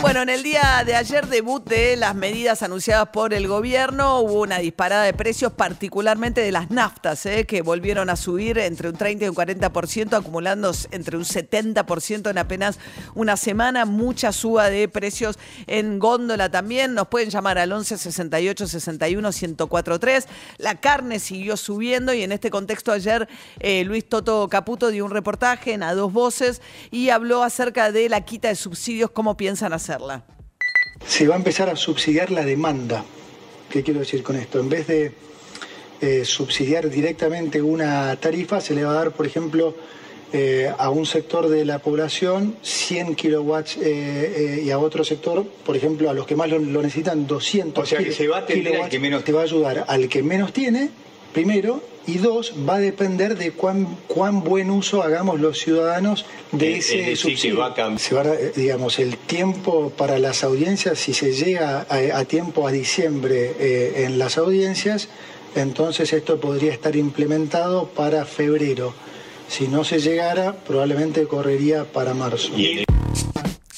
Bueno, en el día de ayer, debut de las medidas anunciadas por el gobierno, hubo una disparada de precios, particularmente de las naftas, ¿eh? que volvieron a subir entre un 30 y un 40%, acumulando entre un 70% en apenas una semana. Mucha suba de precios en góndola también. Nos pueden llamar al 11 68 61 1043. La carne siguió subiendo y en este contexto ayer eh, Luis Toto Caputo dio un reportaje en A Dos Voces y habló acerca de la quita de subsidios, cómo piensan hacerla. Se va a empezar a subsidiar la demanda. ¿Qué quiero decir con esto? En vez de eh, subsidiar directamente una tarifa, se le va a dar, por ejemplo, eh, a un sector de la población 100 kilowatts eh, y a otro sector, por ejemplo, a los que más lo, lo necesitan 200 O sea, que se va a atender al que menos Te va a ayudar al que menos tiene, primero, y dos, va a depender de cuán, cuán buen uso hagamos los ciudadanos de Es- ese es decir, subsidio. que va a Se va eh, digamos, el tiempo para las audiencias, si se llega a, a tiempo a diciembre eh, en las audiencias, entonces esto podría estar implementado para febrero. Si no se llegara, probablemente correría para marzo.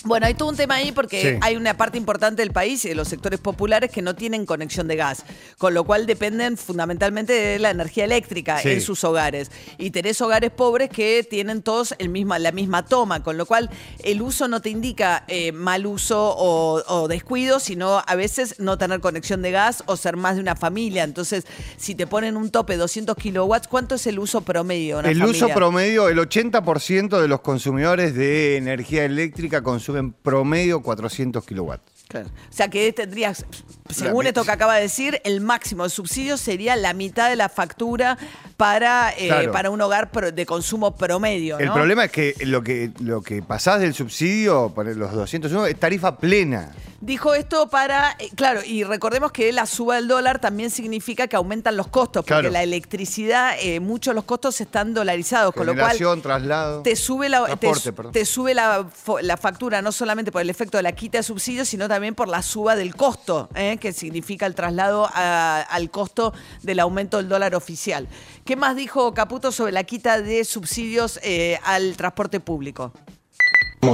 Bueno, hay todo un tema ahí porque Sí. hay una parte importante del país y de los sectores populares que no tienen conexión de gas, con lo cual dependen fundamentalmente de la energía eléctrica Sí. en sus hogares. Y tenés hogares pobres que tienen todos el misma, la misma toma, con lo cual el uso no te indica eh, mal uso o, o descuido, sino a veces no tener conexión de gas o ser más de una familia. Entonces, si te ponen un tope 200 kilowatts, ¿cuánto es el uso promedio? de una El uso promedio, el 80% de los consumidores de energía eléctrica consumen promedio 400 kilowatts. Claro. O sea que tendrías, según La- esto que acaba de decir, el máximo de subsidio sería la mitad de la factura para, eh, Claro. para un hogar de consumo promedio. El problema es que lo que lo que pasás del subsidio, por los 201, es tarifa plena. Dijo esto para, eh, claro, y recordemos que la suba del dólar también significa que aumentan los costos, porque Claro. la electricidad, eh, muchos de los costos están dolarizados, con lo cual Generación, traslado. te sube la te, Transporte, perdón. te sube la, fo- la factura no solamente por el efecto de la quita de subsidios, sino también por la suba del costo, ¿eh? que significa el traslado a- al costo del aumento del dólar oficial. ¿Qué más dijo Caputo sobre la quita de subsidios eh, al transporte público?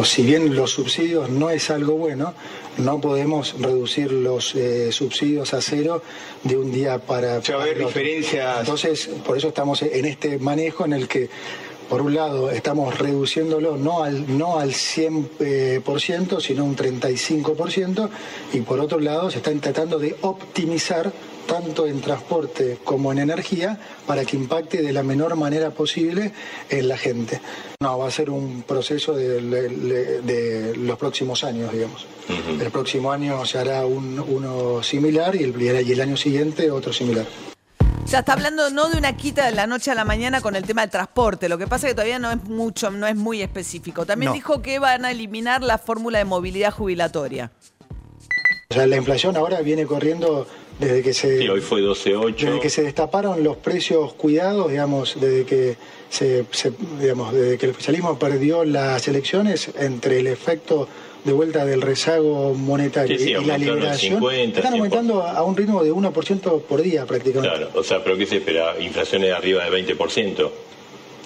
Si bien los subsidios no es algo bueno, no podemos reducir los eh, subsidios a cero de un día para, O sea, va a haber diferencias. Entonces, por eso estamos en este manejo en el que, por un lado, estamos reduciéndolo no al, no al 100%, eh, por ciento, sino un 35%, y por otro lado, se están tratando de optimizar tanto en transporte como en energía para que impacte de la menor manera posible en la gente. No, va a ser un proceso de, de- de los próximos años, digamos. El próximo año se hará un- uno similar y el, y el año siguiente otro similar. O sea, está hablando no de una quita de la noche a la mañana con el tema del transporte. Lo que pasa es que todavía no es mucho, no es muy específico. También No. dijo que van a eliminar la fórmula de movilidad jubilatoria. O sea, la inflación ahora viene corriendo desde que se... sí, hoy fue 12.8. Desde que se destaparon los precios cuidados, digamos, desde que se, se- digamos, desde que el oficialismo perdió las elecciones, entre el efecto de vuelta del rezago monetario Sí, sí, y la liberación, 50, están 100%. aumentando a un ritmo de 1% por día prácticamente. Claro, o sea, pero ¿qué se espera? Inflaciones arriba de 20%.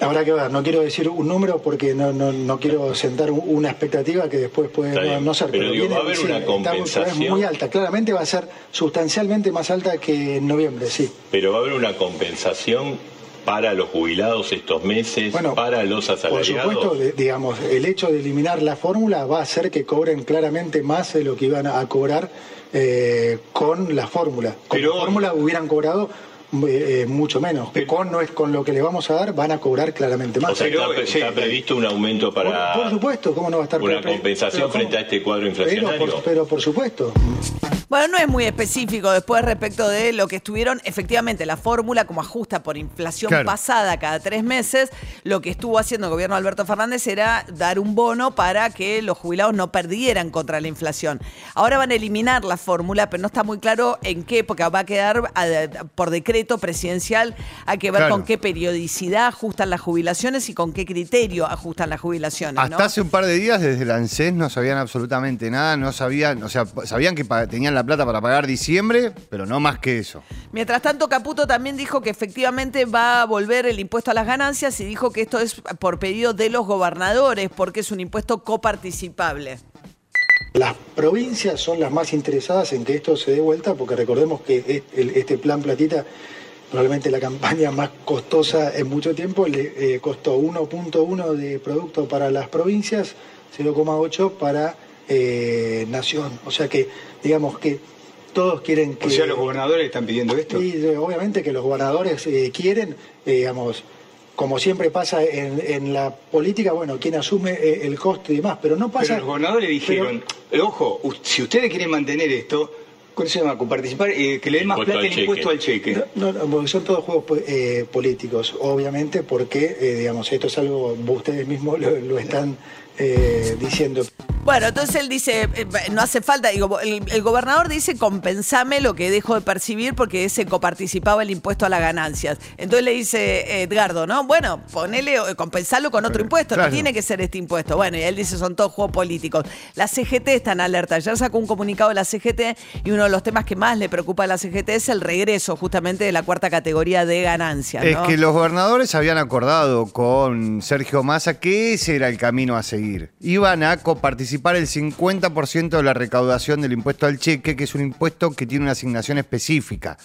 Habrá que ver, no quiero decir un número porque no, no, no quiero sentar un- una expectativa que después puede Está no, bien, no ser. pero digo, va a haber una está compensación. Es muy alta, claramente va a ser sustancialmente más alta que en noviembre, sí. Pero va a haber una compensación para los jubilados estos meses, Bueno, para los Por asalariados. supuesto, de- digamos, el hecho de eliminar la fórmula va a hacer que cobren claramente más de lo que iban a cobrar eh, con la fórmula. Con Pero- la fórmula hubieran cobrado eh, eh, mucho menos. Pero- con, no es, con lo que le vamos a dar van a cobrar claramente más. o sea, Pero- está, pre- está previsto un aumento para por, por supuesto, ¿cómo no va a estar una pre- compensación frente a este cuadro pero inflacionario. por, pero por supuesto. Bueno, no es muy específico después respecto de lo que estuvieron, efectivamente, la fórmula como ajusta por inflación Claro. pasada cada tres meses, lo que estuvo haciendo el gobierno de Alberto Fernández era dar un bono para que los jubilados no perdieran contra la inflación. Ahora van a eliminar la fórmula, pero no está muy claro en qué, porque va a quedar por decreto presidencial, hay que ver Claro. con qué periodicidad ajustan las jubilaciones y con qué criterio ajustan las jubilaciones. Hasta ¿no? hace un par de días desde el ANSES no sabían absolutamente nada, no sabían, o sea, sabían que tenían la plata para pagar diciembre, pero no más que eso. Mientras tanto, Caputo también dijo que efectivamente va a volver el impuesto a las ganancias y dijo que esto es por pedido de los gobernadores porque es un impuesto coparticipable. Las provincias son las más interesadas en que esto se dé vuelta, porque recordemos que este plan platita, probablemente la campaña más costosa en mucho tiempo, le eh, costó 1.1 de producto para las provincias, 0,8 para eh, nación. O sea que, digamos que todos quieren que... O sea, los gobernadores están pidiendo esto. Y obviamente que los gobernadores eh, quieren, eh, digamos, como siempre pasa en, en la política, bueno, quien asume eh, el costo y demás, pero no pasa... Pero los gobernadores dijeron, ojo, si ustedes quieren mantener esto, ¿cómo se llama? Participar, eh, que le den más plata el impuesto al cheque. No, no, porque son todos juegos po- eh, políticos, obviamente, porque, eh, digamos, esto es algo, ustedes mismos lo, lo están eh, diciendo. Bueno, entonces él dice, eh, no hace falta, digo, el, el gobernador dice compensame lo que dejo de percibir porque ese coparticipaba el impuesto a las ganancias. Entonces le dice Edgardo, ¿no? Bueno, ponele, eh, compensarlo con otro impuesto, claro. no tiene que ser este impuesto. Bueno, y él dice, son todos juegos políticos. La CGT está en alerta. Ayer sacó un comunicado de la CGT y uno de los temas que más le preocupa a la CGT es el regreso justamente de la cuarta categoría de ganancias. Es que los gobernadores habían acordado con Sergio Massa que ese era el camino a seguir. Iban a coparticipar el 50% de la recaudación del impuesto al cheque, que es un impuesto que tiene una asignación específica.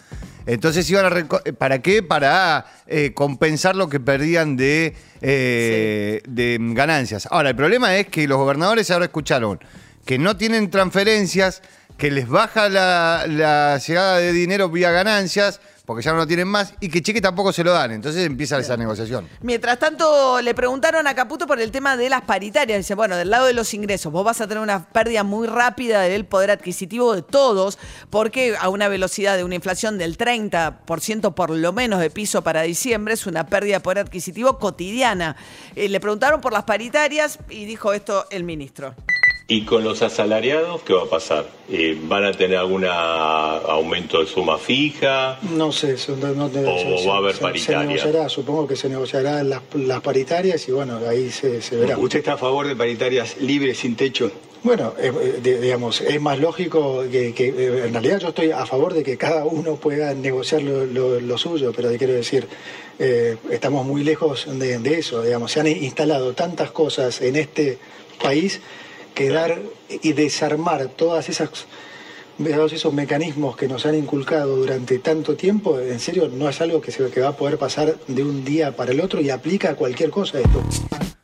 Entonces iban a... reco- ¿Para qué? Para eh, compensar lo que perdían de, eh, de ganancias. Ahora, el problema es que los gobernadores ahora escucharon que no tienen transferencias, que les baja la, la llegada de dinero vía ganancias, porque ya no lo tienen más, y que cheque tampoco se lo dan. Entonces empieza esa negociación. Mientras tanto, le preguntaron a Caputo por el tema de las paritarias. Dice, bueno, del lado de los ingresos, vos vas a tener una pérdida muy rápida del poder adquisitivo de todos, porque a una velocidad de una inflación del 30% por lo menos de piso para diciembre es una pérdida de poder adquisitivo cotidiana. Eh, le preguntaron por las paritarias y dijo esto el ministro. ¿Y con los asalariados qué va a pasar? Eh, ¿Van a tener algún aumento de suma fija? No sé, eso no, no te- O va a haber se, paritaria. Se negociará, supongo que se negociarán las, las paritarias y bueno, ahí se, se verá. ¿Usted está a favor de paritarias libres, sin techo? Bueno, eh, de- digamos, es más lógico que, que, eh, en realidad yo estoy a favor de que cada uno pueda negociar lo, lo- lo suyo, pero te quiero decir, eh, estamos muy lejos de, de eso, digamos, se han instalado tantas cosas en este país que dar y desarmar todas esas todos esos mecanismos que nos han inculcado durante tanto tiempo, en serio, no es algo que, se, que va a poder pasar de un día para el otro y aplica a cualquier cosa esto.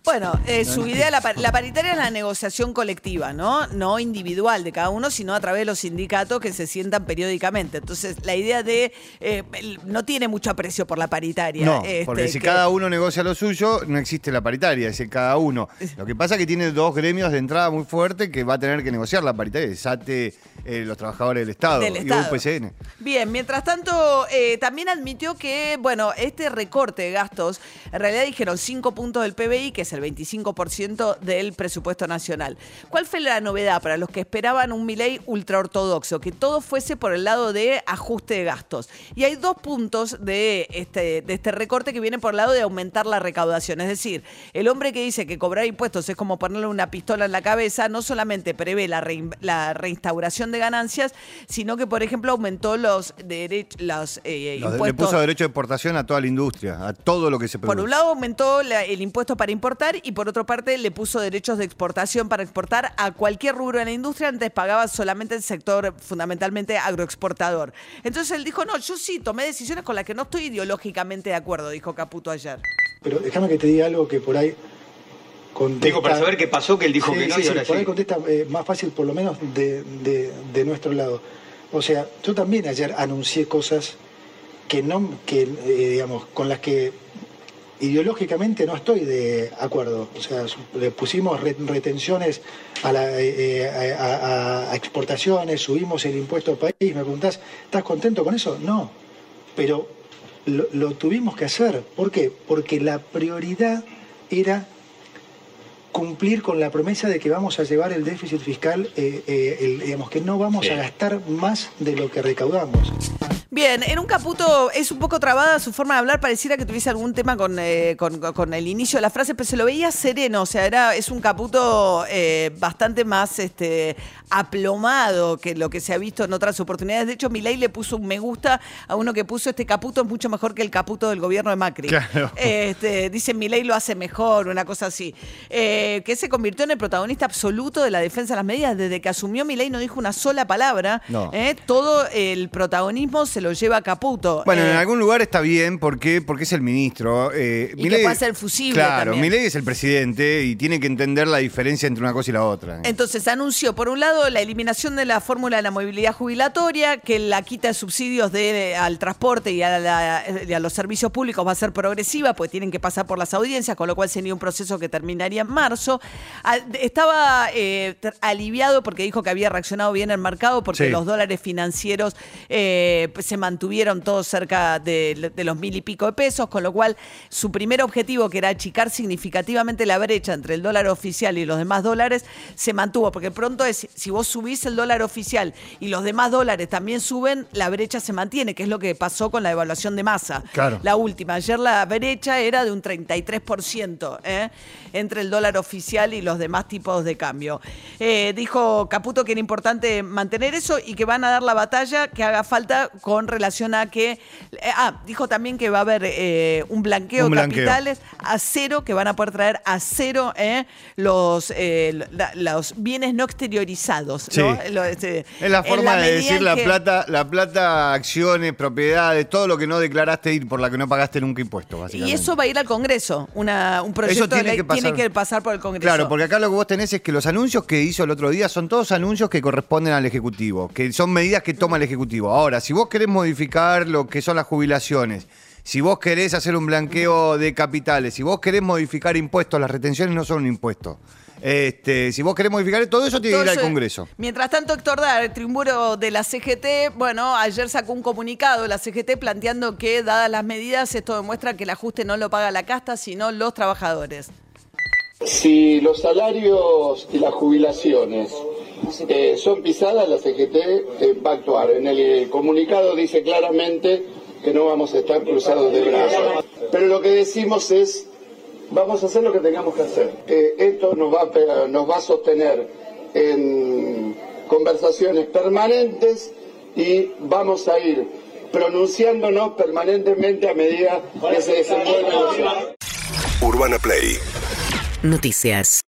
Bueno, eh, su idea, la, par- la paritaria es la negociación colectiva, ¿no? No individual de cada uno, sino a través de los sindicatos que se sientan periódicamente. Entonces, la idea de. eh, no tiene mucho aprecio por la paritaria. No, este, porque si que- cada uno negocia lo suyo, no existe la paritaria, es el cada uno. Lo que pasa es que tiene dos gremios de entrada muy fuertes que va a tener que negociar la paritaria, SATE, eh, los trabajadores del Estado Del y Estado. UPCN. Bien, mientras tanto, eh, también admitió que, bueno, este recorte de gastos, en realidad dijeron 5 puntos del PBI, que es el 25% del presupuesto nacional. ¿Cuál fue la novedad para los que esperaban un Milei ultraortodoxo? Que todo fuese por el lado de ajuste de gastos. Y hay dos puntos de este, de este recorte que vienen por el lado de aumentar la recaudación. Es decir, el hombre que dice que cobrar impuestos es como ponerle una pistola en la cabeza, no solamente prevé la, rein- la reinstauración de ganancias, sino que, por ejemplo, aumentó los, derech- los eh, Los- le impuestos. puso derecho de exportación a toda la industria, a todo lo que se produce. Por un lado aumentó la- el impuesto para importar y por otra parte le puso derechos de exportación para exportar a cualquier rubro de la industria. Antes pagaba solamente el sector fundamentalmente agroexportador. Entonces él dijo, no, yo sí tomé decisiones con las que no estoy ideológicamente de acuerdo, dijo Caputo ayer. Pero déjame que te diga algo que por ahí contesta... Digo, para saber qué pasó, que él dijo Sí, que no sí, y sí, ahora por ahí sí. contesta eh, más fácil, por lo menos de, de- de nuestro lado. O sea, yo también ayer anuncié cosas que no, que eh, digamos, con las que ideológicamente no estoy de acuerdo. O sea, le pusimos re- retenciones a, la, eh, eh, a- a- a exportaciones, subimos el impuesto al país. Me preguntás, ¿estás contento con eso? No. Pero lo, lo tuvimos que hacer. ¿Por qué? Porque la prioridad era cumplir con la promesa de que vamos a llevar el déficit fiscal, eh, eh, el- digamos que no vamos Sí. a gastar más de lo que recaudamos. Bien, en un caputo es un poco trabada su forma de hablar, pareciera que tuviese algún tema con, eh, con- con el inicio de la frase, pero se lo veía sereno, o sea, era, es un caputo eh, bastante más este, aplomado que lo que se ha visto en otras oportunidades. De hecho, Milei le puso un me gusta a uno que puso este caputo es mucho mejor que el caputo del gobierno de Macri. Claro. Este, dice Milei lo hace mejor, una cosa así. Eh, que se convirtió en el protagonista absoluto de la defensa de las medidas. Desde que asumió Milei no dijo una sola palabra. No. Todo el protagonismo se lo lleva a Caputo. Bueno, Eh, en algún lugar está bien, ¿por qué? Porque es el ministro. eh, Y que puede ser fusible Claro, también. Milei es el presidente y tiene que entender la diferencia entre una cosa y la otra. Entonces anunció, por un lado, la eliminación de la fórmula de la movilidad jubilatoria, que la quita de subsidios de, al transporte y a, la- y a los servicios públicos va a ser progresiva, pues tienen que pasar por las audiencias, con lo cual sería un proceso que terminaría en marzo. Estaba eh, aliviado porque dijo que había reaccionado bien el mercado, porque Sí. los dólares financieros eh, se mantuvieron todos cerca de, de los mil y pico de pesos, con lo cual su primer objetivo, que era achicar significativamente la brecha entre el dólar oficial y los demás dólares, se mantuvo, porque pronto es, si vos subís el dólar oficial y los demás dólares también suben, la brecha se mantiene, que es lo que pasó con la devaluación de masa. Claro. La última, ayer la brecha era de un 33% ¿eh? entre el dólar oficial y los demás tipos de cambio. Eh, dijo Caputo que era importante mantener eso y que van a dar la batalla que haga falta con relación a que... eh, ah, dijo también que va a haber eh, un blanqueo de capitales a cero, que van a poder traer a cero ¿eh? los, la- los bienes no exteriorizados. ¿no? Sí. Lo- este, Es la forma de decir la que- plata, la plata, acciones, propiedades, todo lo que no declaraste y por la que no pagaste nunca impuesto, Y eso va a ir al Congreso. Una, un proyecto Eso tiene de que pasar. tiene que pasar por el Congreso. Claro, porque acá lo que vos tenés es que los anuncios que hizo el otro día son todos anuncios que corresponden al Ejecutivo, que son medidas que toma el Ejecutivo. Ahora, si vos querés modificar lo que son las jubilaciones, si vos querés hacer un blanqueo de capitales, si vos querés modificar impuestos, las retenciones no son un impuesto. Este, si vos querés modificar todo eso, tiene que ir al Congreso. Mientras tanto, Héctor Dar, el triunviro de la CGT, bueno, ayer sacó un comunicado la CGT planteando que, dadas las medidas, esto demuestra que el ajuste no lo paga la casta, sino los trabajadores. Si los salarios y las jubilaciones eh, son pisadas, la CGT eh, va a actuar. En el comunicado dice claramente que no vamos a estar cruzados de brazos. Pero lo que decimos es, vamos a hacer lo que tengamos que hacer. Eh, esto nos va, a, nos va a sostener en conversaciones permanentes y vamos a ir pronunciándonos permanentemente a medida que se desenvuelve la Urbana Play Noticias.